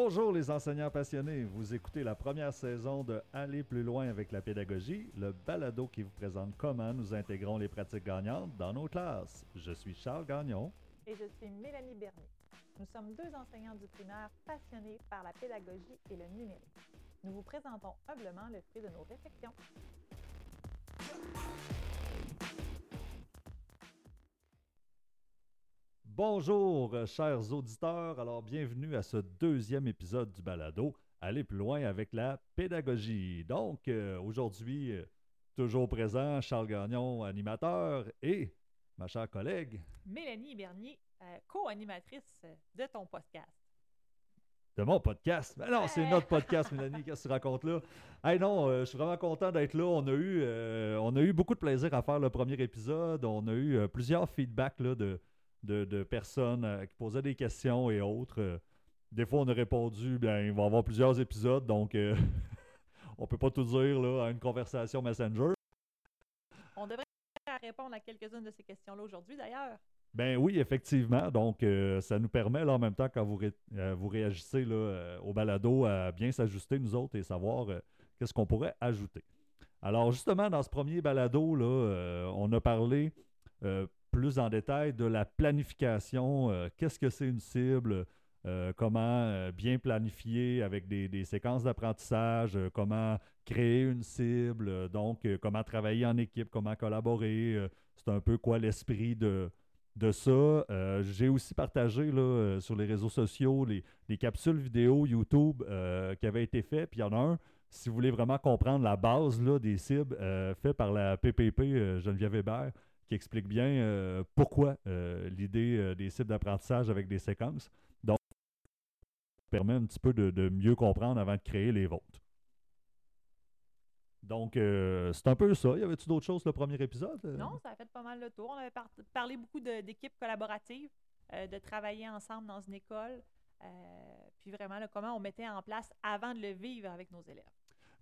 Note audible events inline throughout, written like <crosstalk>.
Bonjour les enseignants passionnés, vous écoutez la première saison de Aller plus loin avec la pédagogie, le balado qui vous présente comment nous intégrons les pratiques gagnantes dans nos classes. Je suis Charles Gagnon. Et je suis Mélanie Bernier. Nous sommes deux enseignants du primaire passionnés par la pédagogie et le numérique. Nous vous présentons humblement le fruit de nos réflexions. Bonjour, euh, chers auditeurs. Alors, bienvenue à ce deuxième épisode du balado. Aller plus loin avec la pédagogie. Donc, euh, aujourd'hui, euh, toujours présent, Charles Gagnon, animateur, et ma chère collègue. Mélanie Bernier, co-animatrice de ton podcast. De mon podcast? Mais non, c'est notre podcast, Mélanie, qu'est-ce que tu racontes là? Hey non, je suis vraiment content d'être là. On a, eu, on a eu beaucoup de plaisir à faire le premier épisode. On a eu plusieurs feedbacks là, de, de, personnes euh, qui posaient des questions et autres. Euh, des fois, on a répondu, bien, il va y avoir plusieurs épisodes, donc euh, <laughs> on peut pas tout dire là, à une conversation Messenger. On devrait répondre à quelques-unes de ces questions-là aujourd'hui, d'ailleurs. Ben oui, effectivement. Donc, ça nous permet, là, en même temps, quand vous, vous réagissez là, au balado, à bien s'ajuster, nous autres, et savoir qu'est-ce qu'on pourrait ajouter. Alors, justement, dans ce premier balado, là, on a parlé plus en détail de la planification. Euh, qu'est-ce que c'est une cible? Euh, comment euh, bien planifier avec des, séquences d'apprentissage, comment créer une cible, donc comment travailler en équipe, comment collaborer. c'est un peu quoi l'esprit de, ça. J'ai aussi partagé sur les réseaux sociaux les, capsules vidéo YouTube qui avaient été faites. Puis il y en a un, si vous voulez vraiment comprendre la base des cibles, fait par la PPP Geneviève Hébert qui explique bien euh, pourquoi euh, l'idée euh, des sites d'apprentissage avec des séquences. Donc, ça permet un petit peu de, mieux comprendre avant de créer les vôtres. Donc, c'est un peu ça. Y avait-tu d'autres choses le premier épisode? Non, ça a fait pas mal le tour. On avait parlé beaucoup d'équipes collaboratives, de travailler ensemble dans une école, puis vraiment comment on mettait en place avant de le vivre avec nos élèves.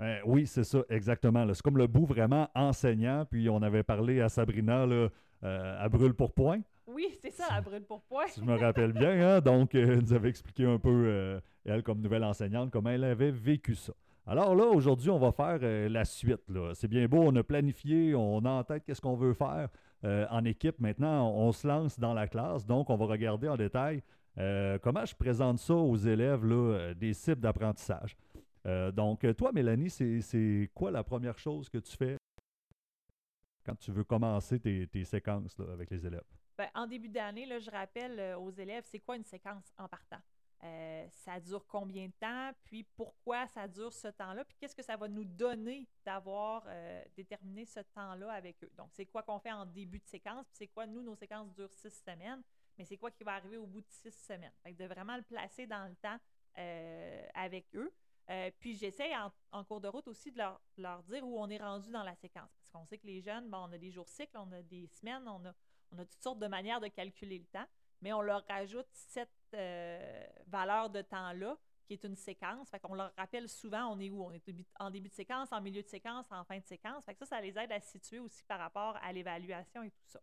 Euh, oui, c'est ça, exactement. C'est comme le bout vraiment enseignant. Puis on avait parlé à Sabrina là, euh, à Brûle pour Point. Oui, c'est ça, à Brûle pour Point. je me rappelle bien. Hein? Donc, euh, elle nous avait expliqué un peu, elle, comme nouvelle enseignante, comment elle avait vécu ça. Alors là, aujourd'hui, on va faire la suite. C'est bien beau, on a planifié, on a en tête qu'est-ce qu'on veut faire en équipe. Maintenant, on, se lance dans la classe. Donc, on va regarder en détail comment je présente ça aux élèves, là, des cibles d'apprentissage. Euh, donc, toi, Mélanie, c'est quoi la première chose que tu fais quand tu veux commencer tes, séquences avec les élèves? Ben, en début d'année, je rappelle euh, aux élèves, c'est quoi une séquence en partant? Euh, ça dure combien de temps, puis pourquoi ça dure ce temps-là, puis qu'est-ce que ça va nous donner d'avoir déterminé ce temps-là avec eux? Donc, c'est quoi qu'on fait en début de séquence, puis c'est quoi, nous, nos séquences durent six semaines, mais c'est quoi qui va arriver au bout de six semaines? Fait de vraiment le placer dans le temps avec eux. Euh, puis j'essaie en, cours de route aussi de leur, dire où on est rendu dans la séquence. Parce qu'on sait que les jeunes, on a des jours cycles, on a des semaines, on a, on a toutes sortes de manières de calculer le temps, mais on leur rajoute cette euh, valeur de temps-là qui est une séquence. Fait qu'on leur rappelle souvent on est où? On est en début de séquence, en milieu de séquence, en fin de séquence. Fait que ça, ça les aide à se situer aussi par rapport à l'évaluation et tout ça.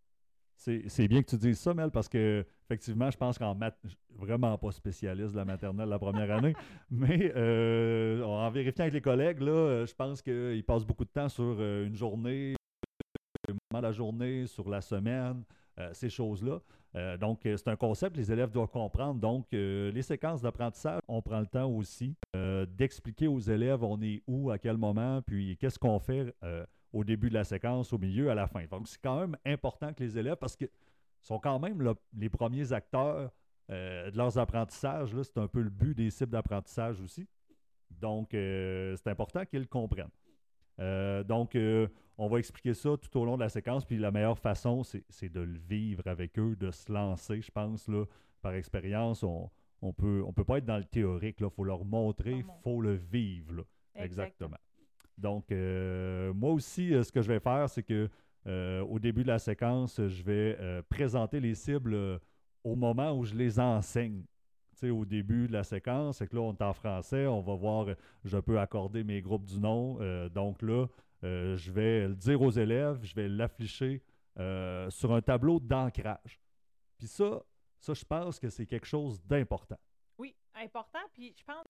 C'est bien que tu dises ça, Mel, parce que effectivement, je pense qu'en maths, vraiment pas spécialiste de la maternelle la première année, <laughs> mais euh, en vérifiant avec les collègues, là, je pense qu'ils passent beaucoup de temps sur euh, une journée, moment la journée, sur la semaine, euh, ces choses-là. donc, c'est un concept que les élèves doivent comprendre. Donc, les séquences d'apprentissage, on prend le temps aussi d'expliquer aux élèves on est où, à quel moment, puis qu'est-ce qu'on fait au début de la séquence, au milieu, à la fin. Donc, c'est quand même important que les élèves, parce qu'ils sont quand même les premiers acteurs euh, de leurs apprentissages. C'est un peu le but des cibles d'apprentissage aussi. Donc, euh, c'est important qu'ils le comprennent. Euh, donc, on va expliquer ça tout au long de la séquence. Puis la meilleure façon, c'est de le vivre avec eux, de se lancer, je pense, là, par expérience. On ne on peut, on peut pas être dans le théorique. Il faut leur montrer, il faut le vivre. Exactement. Donc, euh, moi aussi, euh, ce que je vais faire, c'est que euh, au début de la séquence, je vais présenter les cibles au moment où je les enseigne. au début de la séquence, c'est que là, on est en français, on va voir, je peux accorder mes groupes du nom. donc là, je vais le dire aux élèves, je vais l'afficher sur un tableau d'ancrage. Puis ça, ça, je pense que c'est quelque chose d'important. Oui, important. Puis je pense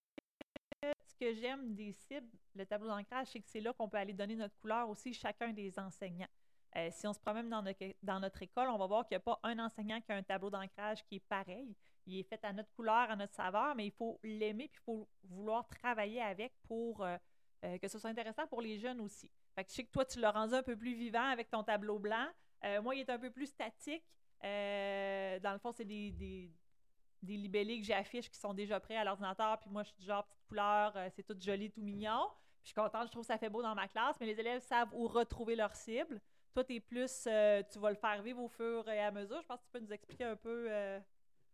ce que j'aime des cibles, le tableau d'ancrage, c'est que c'est là qu'on peut aller donner notre couleur aussi chacun des enseignants. Euh, si on se promène dans dans notre école, on va voir qu'il n'y a pas un enseignant qui a un tableau d'ancrage qui est pareil. Il est fait à notre couleur, à notre saveur, mais il faut l'aimer puis il faut vouloir travailler avec pour euh, euh, que ce soit intéressant pour les jeunes aussi. Je sais que toi, tu l'as rendu un peu plus vivant avec ton tableau blanc. moi, il est un peu plus statique. dans le fond, c'est des, des, libellés que j'affiche qui sont déjà prêts à l'ordinateur. Puis moi, je suis du genre petite couleur, c'est tout joli, tout mignon. je suis contente, je trouve ça fait beau dans ma classe, mais les élèves savent où retrouver leur cible. Toi, tu es plus, euh, tu vas le faire vivre au fur et à mesure. Je pense que tu peux nous expliquer un peu. Euh,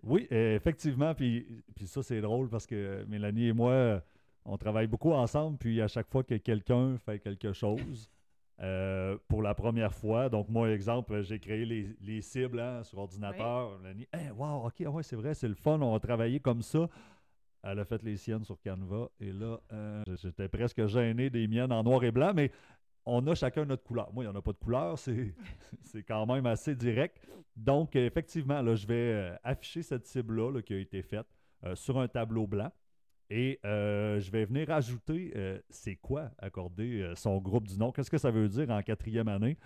oui, effectivement. Puis, puis ça, c'est drôle parce que Mélanie et moi, on travaille beaucoup ensemble. Puis à chaque fois que quelqu'un fait quelque chose, euh, pour la première fois, donc moi, exemple, j'ai créé les, cibles hein, sur ordinateur. Mélanie, hey, wow, ok, ouais, c'est vrai, c'est le fun, on va travailler comme ça. Elle a fait les siennes sur Canva et là, j'étais presque gêné des miennes en noir et blanc, mais on a chacun notre couleur. Moi, il n'y en a pas de couleur, <laughs> c'est quand même assez direct. Donc, effectivement, là, je vais euh, afficher cette cible-là qui a été faite euh, sur un tableau blanc. Et euh, je vais venir ajouter c'est quoi accorder son groupe du nom? Qu'est-ce que ça veut dire en quatrième année?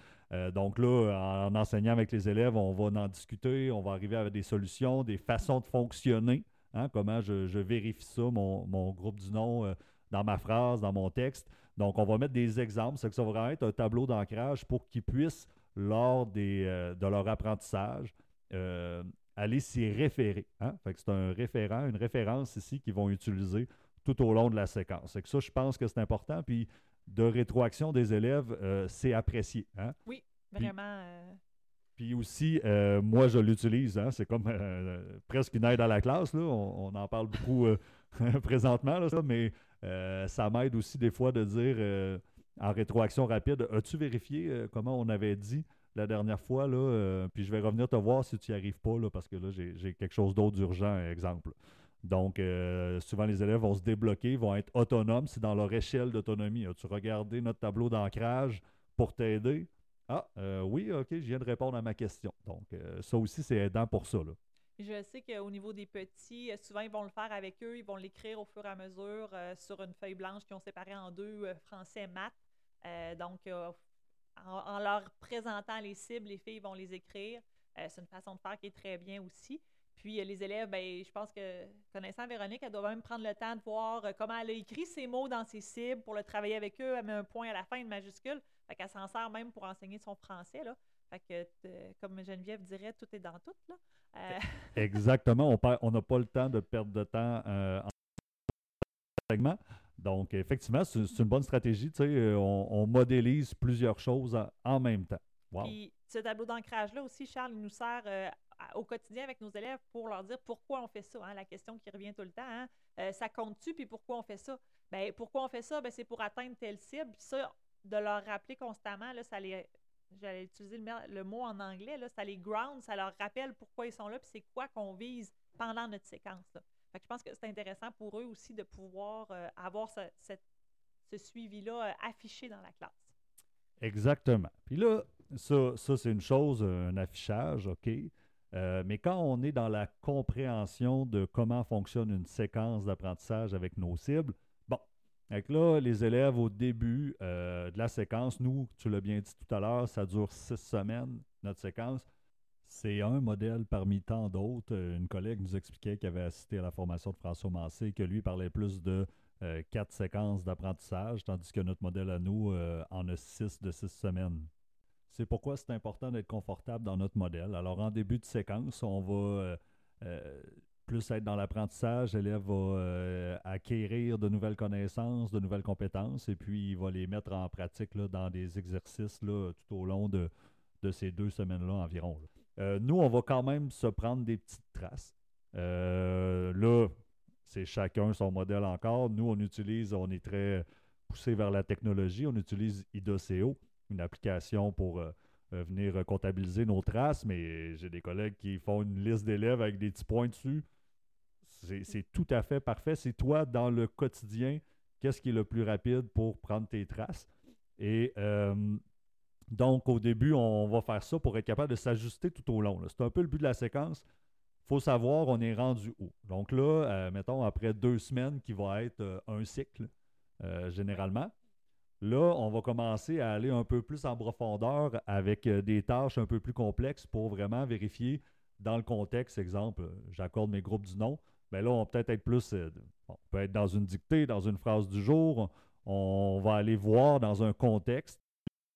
donc là, en, enseignant avec les élèves, on va en discuter, on va arriver avec des solutions, des façons de fonctionner. Hein, comment je, vérifie ça, mon, mon groupe du nom, dans ma phrase, dans mon texte? Donc, on va mettre des exemples. C'est que ça va vraiment être un tableau d'ancrage pour qu'ils puissent, lors des, euh, de leur apprentissage, euh, aller s'y référer. Hein? Fait que c'est un référent, une référence ici qu'ils vont utiliser tout au long de la séquence. Que ça, je pense que c'est important. Puis, de rétroaction des élèves, euh, c'est apprécié. Hein? Oui, vraiment. Puis, aussi, moi, je l'utilise. Hein? C'est comme presque une aide à la classe. Là. On, en parle beaucoup <laughs> présentement, là, ça, mais euh, ça m'aide aussi des fois de dire euh, en rétroaction rapide As-tu vérifié euh, comment on avait dit la dernière fois là, Puis je vais revenir te voir si tu n'y arrives pas, là, parce que là, j'ai quelque chose d'autre d'urgent, exemple. Donc, souvent, les élèves vont se débloquer, vont être autonomes. C'est dans leur échelle d'autonomie. As-tu regardé notre tableau d'ancrage pour t'aider? Ah, oui, OK, je viens de répondre à ma question. Donc, ça aussi, c'est aidant pour ça. Là. Je sais qu'au niveau des petits, euh, souvent ils vont le faire avec eux, ils vont l'écrire au fur et à mesure euh, sur une feuille blanche qu'ils ont séparée en deux, euh, français, maths. donc, en, leur présentant les cibles, les filles vont les écrire. c'est une façon de faire qui est très bien aussi. Puis les élèves, ben, je pense que connaissant Véronique, elle doit même prendre le temps de voir comment elle a écrit ces mots dans ses cibles pour le travailler avec eux. Elle met un point à la fin, une majuscule. Fait qu'elle s'en sert même pour enseigner son français. Là. Fait que, comme Geneviève dirait, tout est dans tout. Là. Euh, Exactement. On n'a pas le temps de perdre de temps euh, en segment. Donc, effectivement, c'est une bonne stratégie. Euh, on, modélise plusieurs choses en, même temps. Puis, ce tableau d'ancrage-là aussi, Charles, il nous sert au quotidien avec nos élèves pour leur dire pourquoi on fait ça. Hein, la question qui revient tout le temps, hein. ça compte-tu, puis pourquoi on fait ça? Ben, pourquoi on fait ça? Ben, c'est pour atteindre telle cible. Puis ça, de leur rappeler constamment, là, ça les j'allais utiliser le, mot en anglais, là, ça les ground, ça leur rappelle pourquoi ils sont là, puis c'est quoi qu'on vise pendant notre séquence. Je pense que c'est intéressant pour eux aussi de pouvoir euh, avoir ce, suivi-là euh, affiché dans la classe. Exactement. Puis là, ça, c'est une chose, un affichage, OK? Euh, mais quand on est dans la compréhension de comment fonctionne une séquence d'apprentissage avec nos cibles, donc là, les élèves au début de la séquence, nous, tu l'as bien dit tout à l'heure, ça dure six semaines, notre séquence. C'est un modèle parmi tant d'autres. Euh, une collègue nous expliquait qu'elle avait assisté à la formation de François Massé, que lui parlait plus de euh, quatre séquences d'apprentissage, tandis que notre modèle à nous en a six de six semaines. C'est pourquoi c'est important d'être confortable dans notre modèle. Alors, en début de séquence, on va plus être dans l'apprentissage, l'élève va euh, acquérir de nouvelles connaissances, de nouvelles compétences, et puis il va les mettre en pratique dans des exercices tout au long de, ces deux semaines-là environ. Euh, nous, on va quand même se prendre des petites traces. Euh, là, c'est chacun son modèle encore. Nous, on utilise, on est très poussé vers la technologie, on utilise IDOCO, une application pour venir comptabiliser nos traces, mais j'ai des collègues qui font une liste d'élèves avec des petits points dessus. C'est tout à fait parfait. C'est toi, dans le quotidien, qu'est-ce qui est le plus rapide pour prendre tes traces? Et euh, donc, au début, on va faire ça pour être capable de s'ajuster tout au long. C'est un peu le but de la séquence. faut savoir, on est rendu où. Donc là, euh, mettons, après deux semaines, qui va être euh, un cycle, euh, généralement, là, on va commencer à aller un peu plus en profondeur avec des tâches un peu plus complexes pour vraiment vérifier dans le contexte. Exemple, j'accorde mes groupes du nom. Mais là, on peut peut-être être plus. on peut être dans une dictée, dans une phrase du jour. On va aller voir dans un contexte.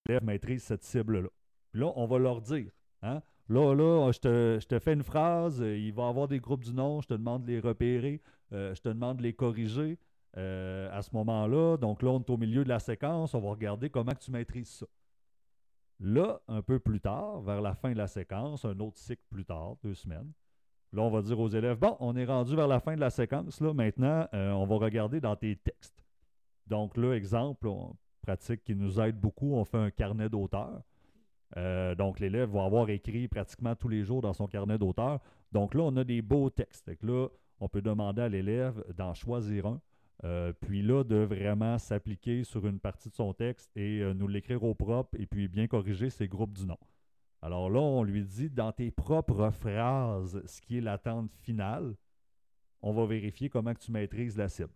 L'élève maîtrise cette cible-là. Là, on va leur dire. Hein? Là, là, je te, fais une phrase, euh, il va y avoir des groupes du nom, je te demande de les repérer, euh, je te demande de les corriger euh, à ce moment-là. Donc là, on est au milieu de la séquence, on va regarder comment tu maîtrises ça. Là, un peu plus tard, vers la fin de la séquence, un autre cycle plus tard, deux semaines, là, on va dire aux élèves, bon, on est rendu vers la fin de la séquence, là, maintenant, on va regarder dans tes textes. Donc là, exemple, on, qui nous aide beaucoup, on fait un carnet d'auteur. Euh, donc, l'élève va avoir écrit pratiquement tous les jours dans son carnet d'auteur. Donc là, on a des beaux textes. là, on peut demander à l'élève d'en choisir un. Euh, puis là, de vraiment s'appliquer sur une partie de son texte et euh, nous l'écrire au propre et puis bien corriger ses groupes du nom. Alors là, on lui dit dans tes propres phrases ce qui est l'attente finale. On va vérifier comment tu maîtrises la cible.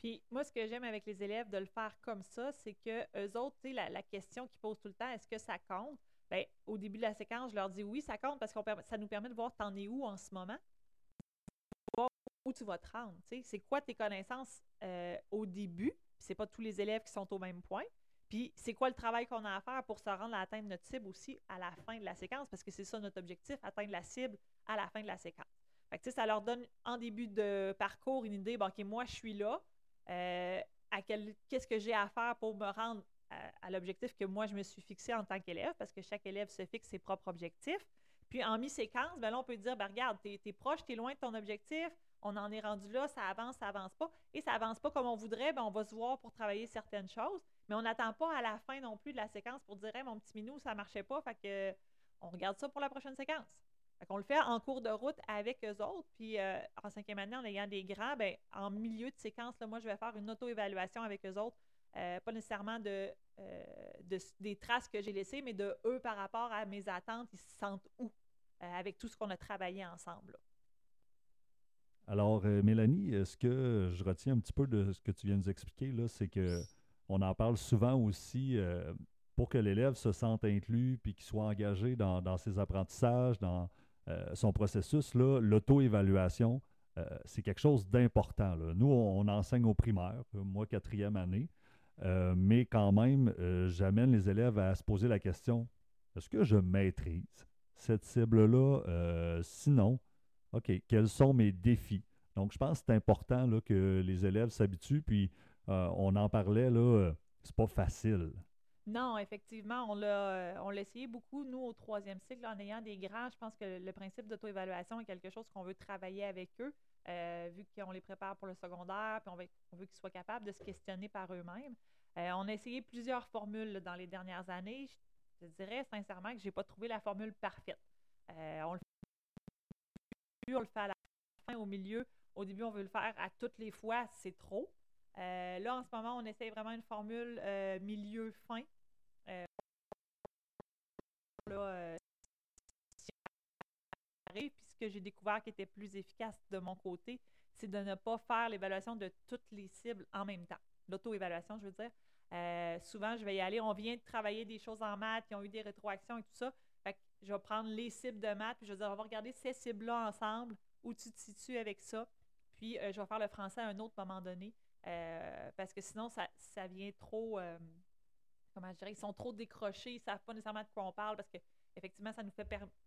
Puis moi, ce que j'aime avec les élèves de le faire comme ça, c'est que eux autres, tu sais, la, question qu'ils posent tout le temps, est-ce que ça compte? Bien, au début de la séquence, je leur dis oui, ça compte parce que ça nous permet de voir t'en es où en ce moment, voir où tu vas te rendre. Tu sais, c'est quoi tes connaissances euh, au début? C'est pas tous les élèves qui sont au même point. Puis c'est quoi le travail qu'on a à faire pour se rendre à atteindre notre cible aussi à la fin de la séquence, parce que c'est ça notre objectif, atteindre la cible à la fin de la séquence. Fait que, ça leur donne en début de parcours une idée, bon, OK, moi, je suis là, euh, qu'est-ce que j'ai à faire pour me rendre à, l'objectif que moi, je me suis fixé en tant qu'élève, parce que chaque élève se fixe ses propres objectifs. Puis en mi-séquence, ben là, on peut dire, ben, regarde, tu es, proche, tu es loin de ton objectif, on en est rendu là, ça avance, ça avance pas. Et ça avance pas comme on voudrait, ben, on va se voir pour travailler certaines choses. Mais on n'attend pas à la fin non plus de la séquence pour dire, mon petit minou, ça marchait pas, on regarde ça pour la prochaine séquence. On le fait en cours de route avec eux autres. Puis euh, en cinquième année, en ayant des grands, ben, en milieu de séquence, là, moi, je vais faire une auto-évaluation avec eux autres. Euh, pas nécessairement de, euh, des traces que j'ai laissées, mais de eux par rapport à mes attentes, ils se sentent où avec tout ce qu'on a travaillé ensemble. Alors, Mélanie, ce que je retiens un petit peu de ce que tu viens de nous expliquer, c'est que on en parle souvent aussi pour que l'élève se sente inclus puis qu'il soit engagé dans, dans ses apprentissages, dans, son processus, l'auto-évaluation, euh, c'est quelque chose d'important. Nous, on, enseigne au primaire, moi, quatrième année, euh, mais quand même, j'amène les élèves à se poser la question est-ce que je maîtrise cette cible-là? Sinon, OK, quels sont mes défis? Donc, je pense que c'est important là, que les élèves s'habituent. Puis, on en parlait, là, c'est pas facile. Non, effectivement, on l'a, euh, on essayé beaucoup, nous, au troisième cycle, en ayant des grands. Je pense que le principe d'auto-évaluation est quelque chose qu'on veut travailler avec eux, euh, vu qu'on les prépare pour le secondaire, puis on veut, qu'ils soient capables de se questionner par eux-mêmes. Euh, on a essayé plusieurs formules dans les dernières années. Je, dirais sincèrement que je n'ai pas trouvé la formule parfaite. on le fait on le fait à la fin, au milieu. Au début, on veut le faire à toutes les fois, c'est trop. Là, en ce moment, on essaie vraiment une formule milieu-fin. Euh, là, puis ce que j'ai découvert qui était plus efficace de mon côté, c'est de ne pas faire l'évaluation de toutes les cibles en même temps. L'auto-évaluation, je veux dire. souvent, je vais y aller. On vient de travailler des choses en maths, qui ont eu des rétroactions et tout ça. Fait que je vais prendre les cibles de maths, puis je vais dire, on va regarder ces cibles-là ensemble, où tu te situes avec ça. Puis, je vais faire le français à un autre moment donné. Euh, parce que sinon, ça, ça vient trop. Euh, comment je dirais Ils sont trop décrochés, ils ne savent pas nécessairement de quoi on parle parce que effectivement, ça nous fait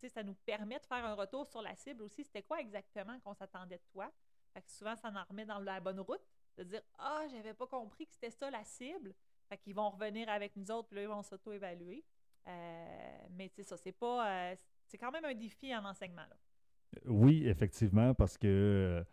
ça nous permet de faire un retour sur la cible aussi. C'était quoi exactement qu'on s'attendait de toi? Fait que souvent, ça en remet dans la bonne route, de dire Ah, j'avais pas compris que c'était ça la cible. Fait qu'ils vont revenir avec nous autres, puis là, ils vont s'auto-évaluer. Euh, mais c'est ça, c'est pas. c'est quand même un défi en enseignement. Là. Oui, effectivement, parce que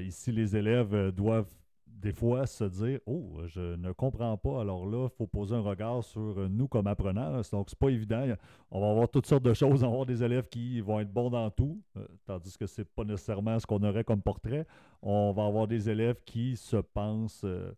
ici, les élèves doivent des fois se dire Oh, je ne comprends pas. Alors là, il faut poser un regard sur nous comme apprenants. Donc, c'est pas évident. On va avoir toutes sortes de choses. On va avoir des élèves qui vont être bons dans tout, euh, tandis que c'est pas nécessairement ce qu'on aurait comme portrait. On va avoir des élèves qui se pensent. Euh,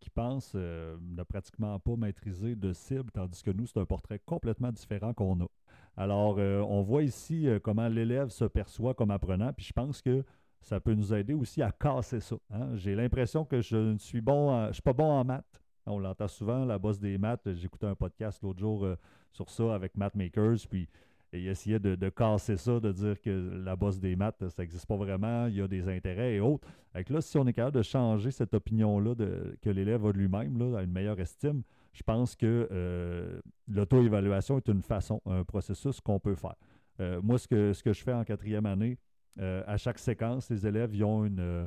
qui pensent euh, ne pratiquement pas maîtriser de cible, tandis que nous, c'est un portrait complètement différent qu'on a. Alors, on voit ici comment l'élève se perçoit comme apprenant, puis je pense que ça peut nous aider aussi à casser ça. hein. J'ai l'impression que je ne suis bon, je suis pas bon en maths. On l'entend souvent, la bosse des maths. J'écoutais un podcast l'autre jour euh, sur ça avec Math Makers, puis il essayait de, casser ça, de dire que la bosse des maths, ça n'existe pas vraiment, il y a des intérêts et autres. Que là, si on est capable de changer cette opinion-là que l'élève a de lui-même, à une meilleure estime, je pense que euh, l'auto-évaluation est une façon, un processus qu'on peut faire. Euh, moi, ce que, ce que je fais en quatrième année, euh, à chaque séquence, les élèves ont une, euh,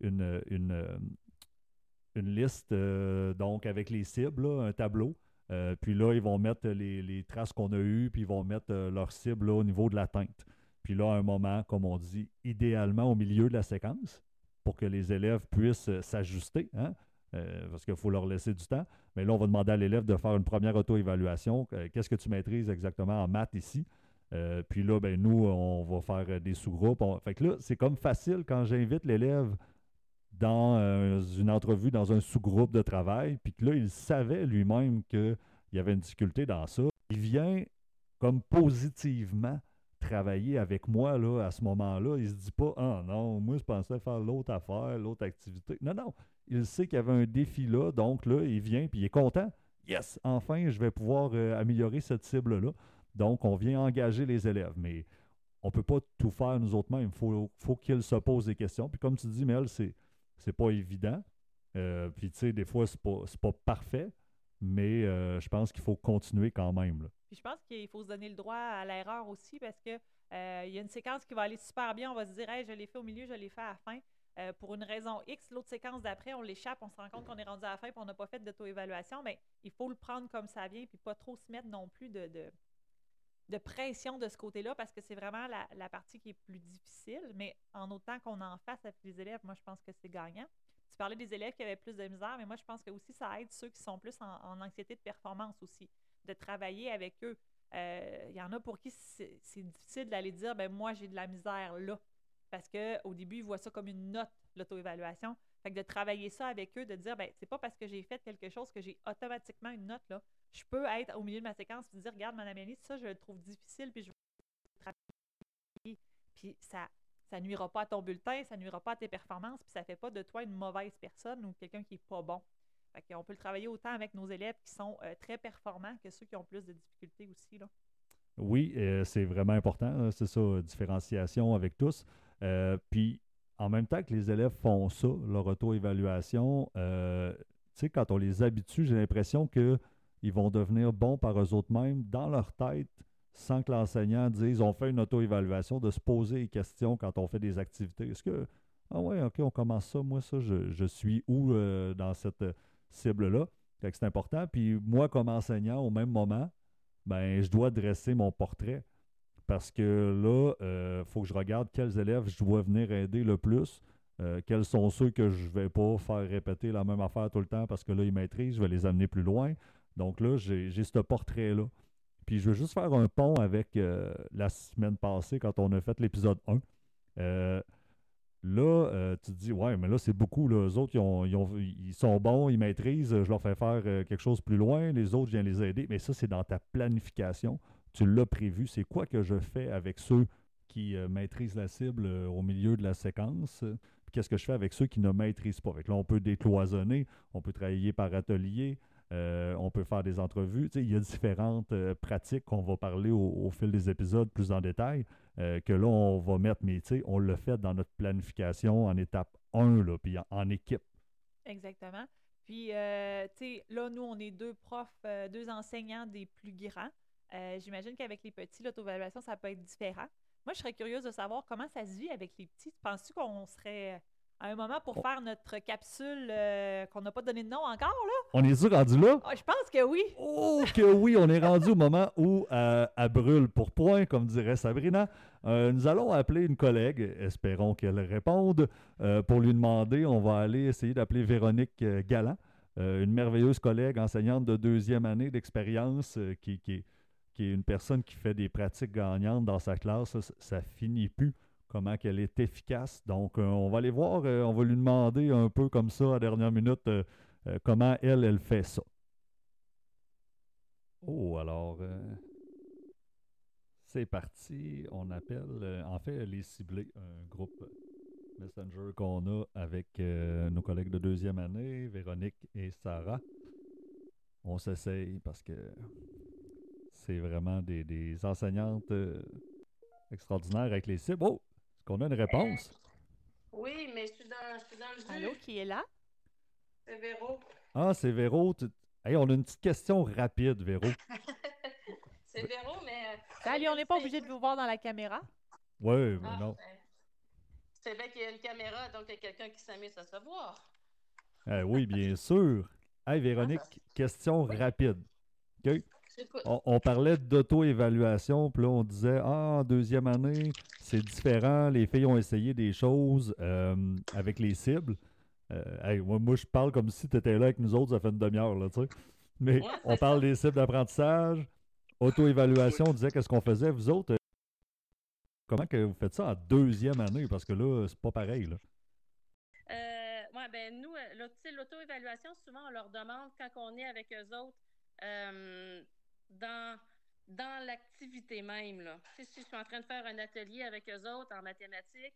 une, euh, une liste donc avec les cibles, un tableau. Puis là, ils vont mettre les, les traces qu'on a eues, puis ils vont mettre euh, leur cible là, au niveau de l'atteinte. Puis là, à un moment, comme on dit, idéalement au milieu de la séquence, pour que les élèves puissent s'ajuster, hein, parce qu'il faut leur laisser du temps. Mais là, on va demander à l'élève de faire une première auto-évaluation. Qu'est-ce que tu maîtrises exactement en maths ici? Euh, puis là, ben, nous, on va faire euh, des sous-groupes. Fait que là, c'est comme facile quand j'invite l'élève dans euh, une entrevue, dans un sous-groupe de travail, puis que là, il savait lui-même qu'il y avait une difficulté dans ça. Il vient comme positivement travailler avec moi là, à ce moment-là. Il se dit pas Ah non, moi je pensais faire l'autre affaire, l'autre activité. Non, non. Il sait qu'il y avait un défi là, donc là, il vient puis il est content. Yes, enfin, je vais pouvoir améliorer cette cible-là. Donc, on vient engager les élèves. Mais on ne peut pas tout faire nous autres mêmes. Il faut, faut qu'ils se posent des questions. Puis comme tu dis, Mel, c'est c'est pas évident. Euh, puis tu sais, des fois, c'est pas, pas parfait, mais euh, je pense qu'il faut continuer quand même. Puis je pense qu'il faut se donner le droit à l'erreur aussi parce que euh, il y a une séquence qui va aller super bien. On va se dire, hey, je l'ai fait au milieu, je l'ai fait à la fin. Pour une raison X, l'autre séquence d'après, on l'échappe, on se rend compte qu'on est rendu à la fin et on n'a pas fait d'auto-évaluation. Mais il faut le prendre comme ça vient puis pas trop se mettre non plus de, de pression de ce côté-là parce que c'est vraiment la, partie qui est plus difficile. Mais en autant qu'on en fasse avec les élèves, moi, je pense que c'est gagnant. Tu parlais des élèves qui avaient plus de misère, mais moi, je pense que aussi ça aide ceux qui sont plus en, anxiété de performance aussi, de travailler avec eux. Euh, Il y en a pour qui c'est c'est difficile d'aller dire, ben moi, j'ai de la misère là. Parce qu'au début, ils voient ça comme une note, l'auto-évaluation. Fait que de travailler ça avec eux, de dire, ben c'est pas parce que j'ai fait quelque chose que j'ai automatiquement une note là. Je peux être au milieu de ma séquence et dire, regarde, Madame Amélie, ça, je le trouve difficile, puis je vais. Puis ça, ça nuira pas à ton bulletin, ça nuira pas à tes performances, puis ça fait pas de toi une mauvaise personne ou quelqu'un qui est pas bon. Fait qu'on peut le travailler autant avec nos élèves qui sont euh, très performants que ceux qui ont plus de difficultés aussi. Là. Oui, euh, c'est vraiment important, hein, c'est ça, différenciation avec tous. Euh, puis, en même temps que les élèves font ça, leur auto-évaluation, tu sais, quand on les habitue, j'ai l'impression qu'ils vont devenir bons par eux autres mêmes dans leur tête, sans que l'enseignant dise on fait une auto-évaluation, de se poser des questions quand on fait des activités. Est-ce que, ah ouais, ok, on commence ça, moi, ça, je, je suis où euh, dans cette euh, cible-là? C'est important. Puis, moi, comme enseignant, au même moment, ben, je dois dresser mon portrait. Parce que là, il faut que je regarde quels élèves je dois venir aider le plus. euh, quels sont ceux que je ne vais pas faire répéter la même affaire tout le temps parce que là, ils maîtrisent, je vais les amener plus loin. Donc là, j'ai ce portrait-là. Puis je veux juste faire un pont avec euh, la semaine passée quand on a fait l'épisode 1. Euh, là, euh, tu te dis, ouais, mais là, c'est beaucoup. Là. Eux autres, ils, ont- ils ont- ils sont bons, ils maîtrisent, je leur fais faire quelque chose plus loin. Les autres, je viens les aider. Mais ça, c'est dans ta planification. Tu l'as prévu. C'est quoi que je fais avec ceux qui maîtrisent la cible au milieu de la séquence? puis Qu'est-ce que je fais avec ceux qui ne maîtrisent pas? Fait que là, on peut décloisonner, on peut travailler par atelier, euh, on peut faire des entrevues. Il y a différentes euh, pratiques qu'on va parler au, fil des épisodes plus en détail, euh, que là, on va mettre, mais on le fait dans notre planification en étape 1, là, puis en, équipe. Exactement. Puis, là, nous, on est deux profs, deux enseignants des plus grands. J'imagine qu'avec les petits, l'auto-évaluation, ça peut être différent. Moi, je serais curieuse de savoir comment ça se vit avec les petits. Penses-tu qu'on serait à un moment pour faire notre capsule euh, qu'on n'a pas donné de nom encore, là? On est-tu rendu là? Ah, je pense que oui. Oh que oui, on est rendu au moment où euh, elle brûle pour point, comme dirait Sabrina. Euh, nous allons appeler une collègue, espérons qu'elle réponde. Euh, pour lui demander, on va aller essayer d'appeler Véronique Galland, une merveilleuse collègue enseignante de deuxième année d'expérience, qui, qui est, qui est une personne qui fait des pratiques gagnantes dans sa classe. Ça, ça finit plus comment qu'elle est efficace. Donc, euh, on va aller voir, euh, on va lui demander un peu comme ça, à dernière minute, euh, comment elle, elle fait ça. Oh, alors. C'est parti. On appelle, en fait, les ciblés, un groupe Messenger qu'on a avec nos collègues de deuxième année, Véronique et Sarah. On s'essaye parce que c'est vraiment des, des enseignantes extraordinaires avec les cibles. Oh! Est-ce qu'on a une réponse? Oui, mais je suis dans, je suis dans le jus. Allô, qui est là? C'est Véro. Ah, c'est Véro. Tu- Hey, on a une petite question rapide, Véro. <laughs> C'est Véro, mais. euh, Salut, on n'est pas obligé de vous voir dans la caméra. Oui, mais Ah, non. ben, C'est bien qu'il y a une caméra, donc il y a quelqu'un qui s'amuse à se voir. Eh oui, bien sûr. Hey, Véronique, question rapide. OK? On, on parlait d'auto-évaluation, puis là, on disait Ah, en deuxième année, c'est différent. Les filles ont essayé des choses euh, avec les cibles. Euh, hey, moi, moi, je parle comme si tu étais là avec nous autres, ça fait une demi-heure, là, tu sais. Mais Ouais, on parle ça. des cibles d'apprentissage, auto-évaluation, on disait qu'est-ce qu'on faisait. Vous autres, euh, comment que vous faites ça en deuxième année? Parce que là, c'est pas pareil, là. Euh, ouais, ben nous, l'auto-évaluation, souvent, on leur demande quand on est avec eux autres euh, dans, dans l'activité même. Là. Si je suis en train de faire un atelier avec eux autres en mathématiques,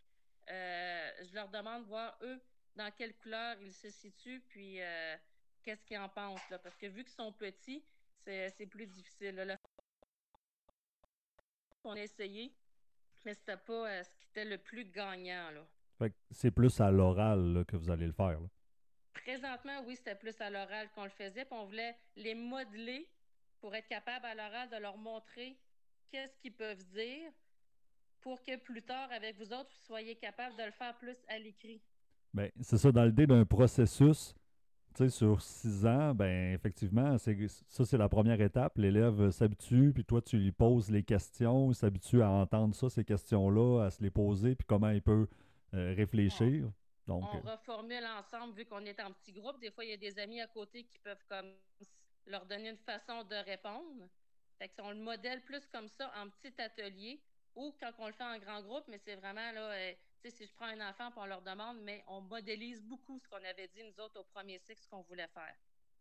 euh, je leur demande de voir eux dans quelle couleur ils se situent, puis euh, qu'est-ce qu'ils en pensent. Là, parce que vu qu'ils sont petits, c'est c'est plus difficile. là. Le- On a essayé, mais c'était pas euh, ce qui était le plus gagnant. Là. C'est plus à l'oral que vous allez le faire. là. Présentement, oui, c'était plus à l'oral qu'on le faisait, puis on voulait les modeler pour être capable à l'oral de leur montrer qu'est-ce qu'ils peuvent dire pour que plus tard, avec vous autres, vous soyez capable de le faire plus à l'écrit. Ben, c'est ça, dans l'idée d'un processus, tu sais, sur six ans, ben effectivement, c'est ça, c'est la première étape. L'élève s'habitue, puis toi, tu lui poses les questions, il s'habitue à entendre ça, ces questions-là, à se les poser, puis comment il peut euh, réfléchir. Donc, on euh, reformule ensemble, vu qu'on est en petit groupe. Des fois, il y a des amis à côté qui peuvent comme leur donner une façon de répondre. Fait que on le modèle plus comme ça en petit atelier ou quand on le fait en grand groupe, mais c'est vraiment là, euh, tu sais, si je prends un enfant on leur demande, mais on modélise beaucoup ce qu'on avait dit nous autres au premier cycle, ce qu'on voulait faire.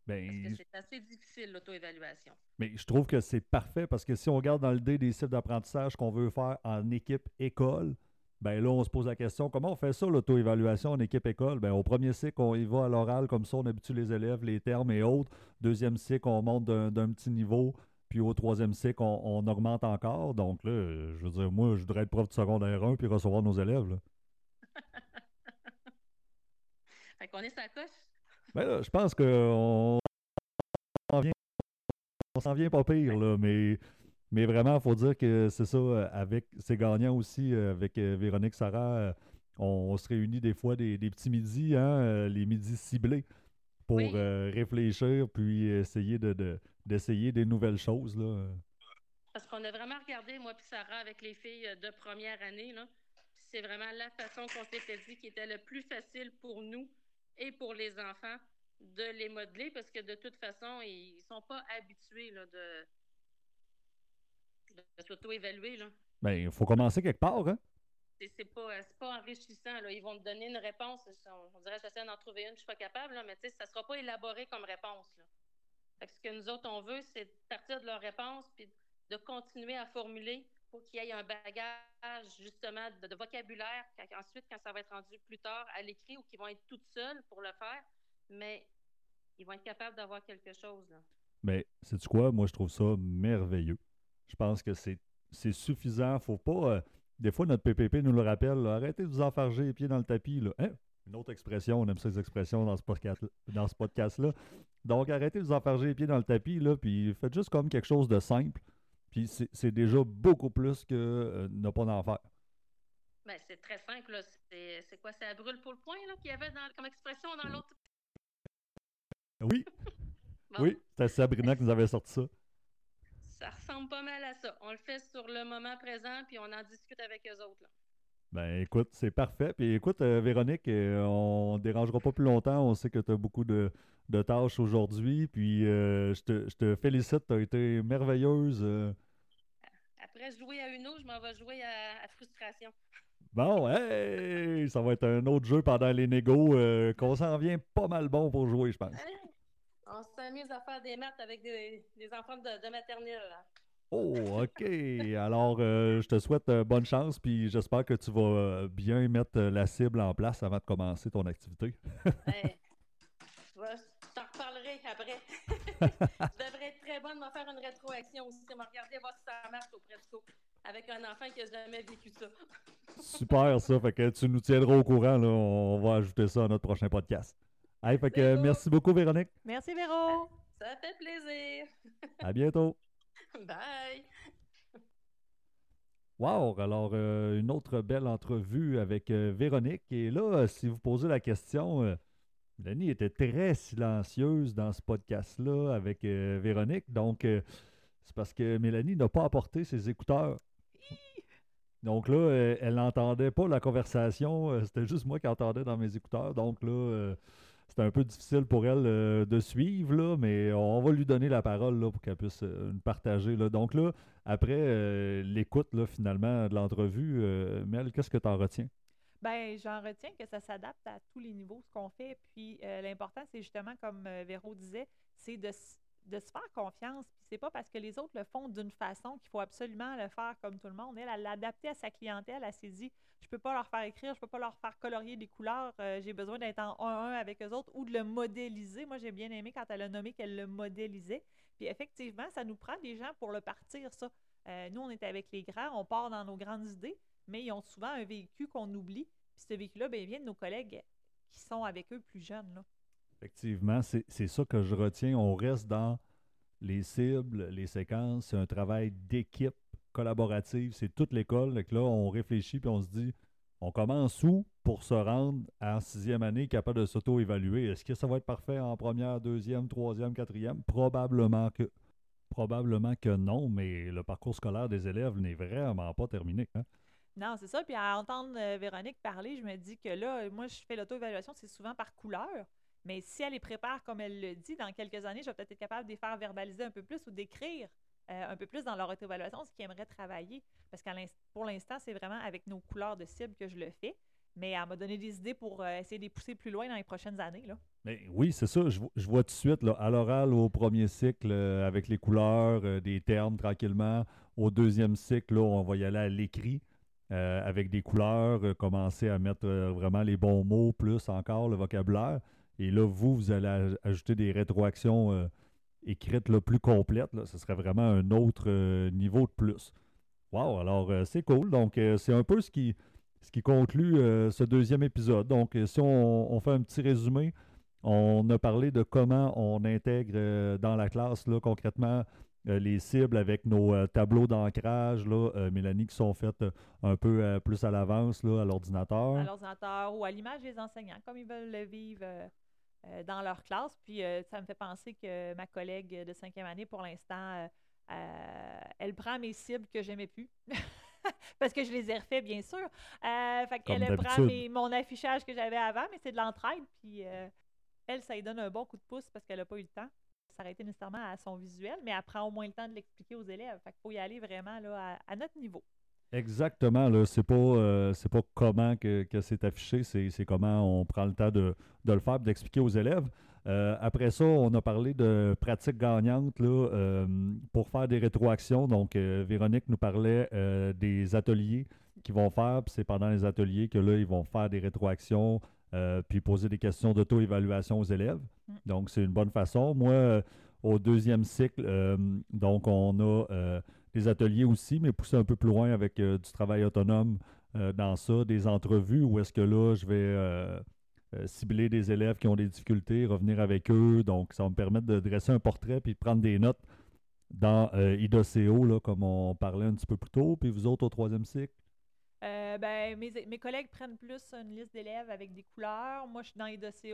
Parce ben, que c'est assez difficile, l'auto-évaluation. Mais je trouve que c'est parfait parce que si on regarde dans l'idée des cycles d'apprentissage qu'on veut faire en équipe école, ben là, on se pose la question comment on fait ça, l'auto-évaluation en équipe école? Ben, Au premier cycle, on y va à l'oral, comme ça, on habitue les élèves, les termes et autres. Deuxième cycle, on monte d'un petit niveau. Puis au troisième cycle, on, on augmente encore. Donc là, je veux dire, moi, je voudrais être prof de secondaire 1 puis recevoir nos élèves. Là. <laughs> Fait qu'on est sa coche. Ben là, je pense qu'on s'en vient, on s'en vient pas pire, là, mais, mais vraiment, il faut dire que c'est ça, euh, avec c'est gagnant aussi, euh, avec euh, Véronique Sarah, on, on se réunit des fois des, des petits midis, hein, les midis ciblés, pour Oui. euh, réfléchir, puis essayer de, de- d'essayer des nouvelles choses. Là. Parce qu'on a vraiment regardé, moi puis Sarah, avec les filles de première année, là. C'est vraiment la façon qu'on s'était dit qui était le plus facile pour nous et pour les enfants de les modeler parce que de toute façon, ils sont pas habitués là, de, de s'auto-évaluer. Ben, il faut commencer quelque part, hein? C'est, c'est pas, euh, c'est pas enrichissant. Là. Ils vont te donner une réponse. On, on dirait que j'essaie d'en trouver une, je suis pas capable, là, mais tu sais, ça sera pas élaboré comme réponse. Là. Fait que ce que nous autres, on veut, c'est partir de leur réponse puis de continuer à formuler pour qu'il y ait un bagage, justement, de, de vocabulaire. quand- ensuite, quand ça va être rendu plus tard à l'écrit ou qu'ils vont être toutes seules pour le faire, mais ils vont être capables d'avoir quelque chose. Là. Mais sais-tu quoi? Moi, je trouve ça merveilleux. Je pense que c'est, c'est suffisant. Faut pas. euh, des fois, notre PPP nous le rappelle. là, arrêtez de vous enfarger les pieds dans le tapis. Là. Hein? Une autre expression, on aime ces expressions dans ce podcast, podcast-là. Donc, arrêtez de vous enfarger les pieds dans le tapis, là, puis faites juste comme quelque chose de simple. Puis c'est, c'est déjà beaucoup plus que euh, ne pas en faire. Ben, c'est très simple. C'est, c'est quoi? Ça brûle pour le point qu'il y avait dans, comme expression dans l'autre. Oui, <laughs> Bon. oui, c'était Sabrina qui nous avait sorti ça. Ça ressemble pas mal à ça. On le fait sur le moment présent, puis on en discute avec eux autres. là. Ben écoute, c'est parfait. Puis écoute, euh, Véronique, euh, on ne dérangera pas plus longtemps. On sait que tu as beaucoup de, de tâches aujourd'hui. Puis euh, je, te, je te félicite, tu as été merveilleuse. euh. Après jouer à Uno, je m'en vais jouer à, à Frustration. Bon, <laughs> hey! Ça va être un autre jeu pendant les négos qu'on s'en vient pas mal bon pour jouer, je pense. On s'amuse à faire des maths avec des, des enfants de, de maternelle. là. Oh, OK. Alors, euh, je te souhaite euh, bonne chance, puis j'espère que tu vas euh, bien mettre la cible en place avant de commencer ton activité. <laughs> Hey, je t'en reparlerai après. <laughs> je devrais être très bonne de me faire une rétroaction aussi, me regarder voir si ça marche au Presco avec un enfant qui n'a jamais vécu ça. Super, ça. Fait que tu nous tiendras au courant. Là. On va ajouter ça à notre prochain podcast. Hey, fait que C'est beau. merci beaucoup, Véronique. Merci, Véro! Ça fait plaisir. À bientôt. <laughs> Bye. Wow! Alors, euh, une autre belle entrevue avec euh, Véronique. Et là, euh, si vous posez la question, euh, Mélanie était très silencieuse dans ce podcast-là avec euh, Véronique. Donc, euh, c'est parce que Mélanie n'a pas apporté ses écouteurs. Donc là, elle n'entendait pas la conversation. C'était juste moi qui entendais dans mes écouteurs. Donc là, euh, c'était un peu difficile pour elle euh, de suivre, là, mais on va lui donner la parole là, pour qu'elle puisse euh, partager. Là. Donc là, après euh, l'écoute finalement de l'entrevue, euh, Mel, qu'est-ce que tu en retiens? Ben, j'en retiens que ça s'adapte à tous les niveaux, ce qu'on fait. Puis l'important, c'est justement, comme Véro disait, c'est de, de se faire confiance. Puis c'est pas parce que les autres le font d'une façon qu'il faut absolument le faire comme tout le monde. Elle, elle l'a adapté à sa clientèle. Elle s'est dit, je peux pas leur faire écrire, je peux pas leur faire colorier des couleurs. euh, j'ai besoin d'être en 1-1 avec eux autres ou de le modéliser. Moi, j'ai bien aimé quand elle a nommé qu'elle le modélisait. Puis effectivement, ça nous prend des gens pour le partir, ça. Euh, nous, on est avec les grands, on part dans nos grandes idées, mais ils ont souvent un véhicule qu'on oublie. Puis ce véhicule-là, ben, il vient de nos collègues qui sont avec eux plus jeunes. Là. Effectivement, c'est ça que je retiens. On reste dans les cibles, les séquences. C'est un travail d'équipe collaborative. C'est toute l'école. Donc là, on réfléchit puis on se dit, on commence où pour se rendre en sixième année capable de s'auto-évaluer? Est-ce que ça va être parfait en première, deuxième, troisième, quatrième? Probablement que probablement que non, mais le parcours scolaire des élèves n'est vraiment pas terminé. hein. Non, c'est ça. Puis à entendre euh, Véronique parler, je me dis que là, euh, moi, je fais l'auto-évaluation, c'est souvent par couleur. Mais si elle les prépare comme elle le dit, dans quelques années, je vais peut-être être capable de les faire verbaliser un peu plus ou d'écrire euh, un peu plus dans leur auto-évaluation ce qu'ils aimeraient travailler. Parce que pour l'instant, c'est vraiment avec nos couleurs de cible que je le fais. Mais elle m'a donné des idées pour euh, essayer de les pousser plus loin dans les prochaines années. Là. Oui, c'est ça. Je, vo- je vois tout de suite, là, à l'oral, au premier cycle, euh, avec les couleurs, des termes tranquillement. Au deuxième cycle, là, on va y aller à l'écrit, avec des couleurs, commencer à mettre vraiment les bons mots, plus encore le vocabulaire. Et là, vous, vous allez aj- ajouter des rétroactions écrites là, plus complètes. Là. Ce serait vraiment un autre euh, niveau de plus. Wow, alors euh, c'est cool. Donc, euh, c'est un peu ce qui, ce qui conclut ce deuxième épisode. Donc, si on, on fait un petit résumé, on a parlé de comment on intègre dans la classe là, concrètement les cibles avec nos tableaux d'ancrage, Mélanie, qui sont faits euh, un peu plus à l'avance à l'ordinateur. à l'ordinateur ou à l'image des enseignants, comme ils veulent le vivre dans leur classe. Puis euh, ça me fait penser que ma collègue de cinquième année, pour l'instant, euh, euh, elle prend mes cibles que j'aimais plus. <laughs> Parce que je les ai refait, bien sûr. Euh, fait qu'elle elle prend mes- mon affichage que j'avais avant, mais c'est de l'entraide. Puis euh, elle, ça lui donne un bon coup de pouce parce qu'elle n'a pas eu le temps de s'arrêter nécessairement à son visuel, mais elle prend au moins le temps de l'expliquer aux élèves. Fait qu'il faut y aller vraiment là, à, à notre niveau. Exactement, là, c'est pas, euh, pas comment que, que c'est affiché, c'est, comment on prend le temps de, de le faire, d'expliquer aux élèves. Euh, après ça, on a parlé de pratiques gagnantes là, euh, pour faire des rétroactions. Donc, Véronique nous parlait des ateliers qu'ils vont faire, puis c'est pendant les ateliers que là, ils vont faire des rétroactions, puis poser des questions d'auto-évaluation aux élèves. Mm. Donc, c'est une bonne façon. Moi, au deuxième cycle, donc, on a des ateliers aussi, mais poussé un peu plus loin avec euh, du travail autonome euh, dans ça, des entrevues où est-ce que là, je vais euh, cibler des élèves qui ont des difficultés, revenir avec eux. Donc, ça va me permettre de dresser un portrait puis de prendre des notes dans IDOCO, comme on parlait un petit peu plus tôt. Puis vous autres au troisième cycle? Ben, mes, collègues prennent plus une liste d'élèves avec des couleurs. Moi, je suis dans dossiers.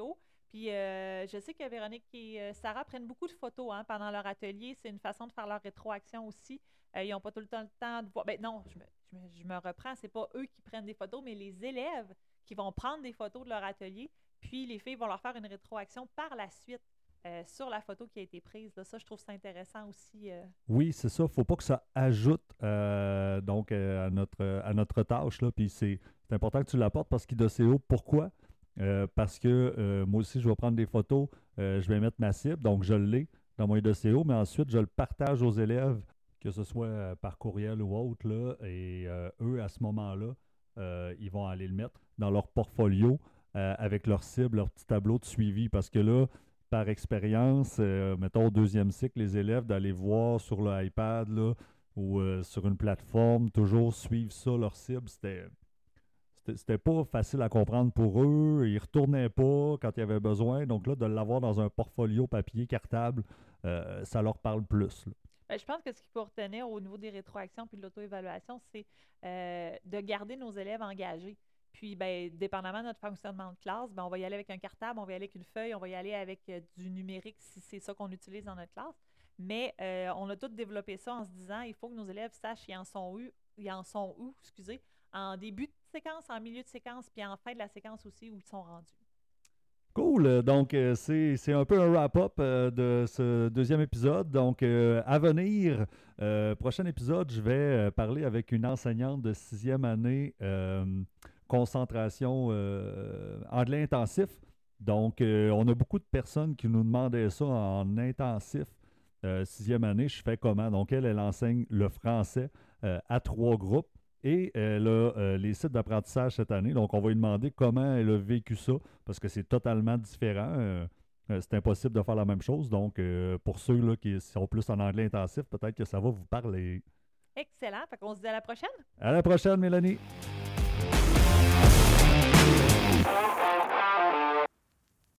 Puis je sais que Véronique et Sarah prennent beaucoup de photos hein, pendant leur atelier. C'est une façon de faire leur rétroaction aussi. Ils n'ont pas tout le temps le temps de voir. Ben non, je me, je me, je me reprends. Pas eux qui prennent des photos, mais les élèves qui vont prendre des photos de leur atelier. Puis les filles vont leur faire une rétroaction par la suite euh, sur la photo qui a été prise. Ça, je trouve ça intéressant aussi. euh. Oui, c'est ça. faut pas que ça ajoute euh, donc à, notre, à notre tâche. Là. Puis c'est important que tu l'apportes parce qu'IDOCO, pourquoi? Parce que moi aussi, je vais prendre des photos, je vais mettre ma cible, donc je l'ai dans mon IDOCO, mais ensuite, je le partage aux élèves que ce soit par courriel ou autre, là, et eux, à ce moment-là, ils vont aller le mettre dans leur portfolio avec leur cible, leur petit tableau de suivi. Parce que là, par expérience, mettons au deuxième cycle, les élèves d'aller voir sur le iPad là, ou sur une plateforme, toujours suivre ça, leur cible, c'était c'était pas facile à comprendre pour eux. Ils retournaient pas quand il y avait besoin. Donc là, de l'avoir dans un portfolio papier cartable, euh, ça leur parle plus. Je pense que ce qu'il faut retenir au niveau des rétroactions puis de l'auto-évaluation, c'est euh, de garder nos élèves engagés. Puis, ben, dépendamment de notre fonctionnement de classe, ben, on va y aller avec un cartable, on va y aller avec une feuille, on va y aller avec euh, du numérique si c'est ça qu'on utilise dans notre classe. Mais on a tout développé ça en se disant il faut que nos élèves sachent ils en sont où, ils en sont où, excusez, en début de séquence, en milieu de séquence, puis en fin de la séquence aussi où ils sont rendus. Cool. Donc, euh, c'est un peu un wrap-up euh, de ce deuxième épisode. Donc, euh, à venir, prochain épisode, je vais parler avec une enseignante de sixième année concentration anglais intensif. Donc, on a beaucoup de personnes qui nous demandaient ça en intensif. sixième année, je fais comment? Donc, elle, elle enseigne le français à trois groupes et elle a euh, les sites d'apprentissage cette année. Donc, on va lui demander comment elle a vécu ça, parce que c'est totalement différent. Euh, euh, c'est impossible de faire la même chose. Donc, pour ceux là, qui sont plus en anglais intensif, peut-être que ça va vous parler. Excellent. Fait qu'on se dit à la prochaine. À la prochaine, Mélanie.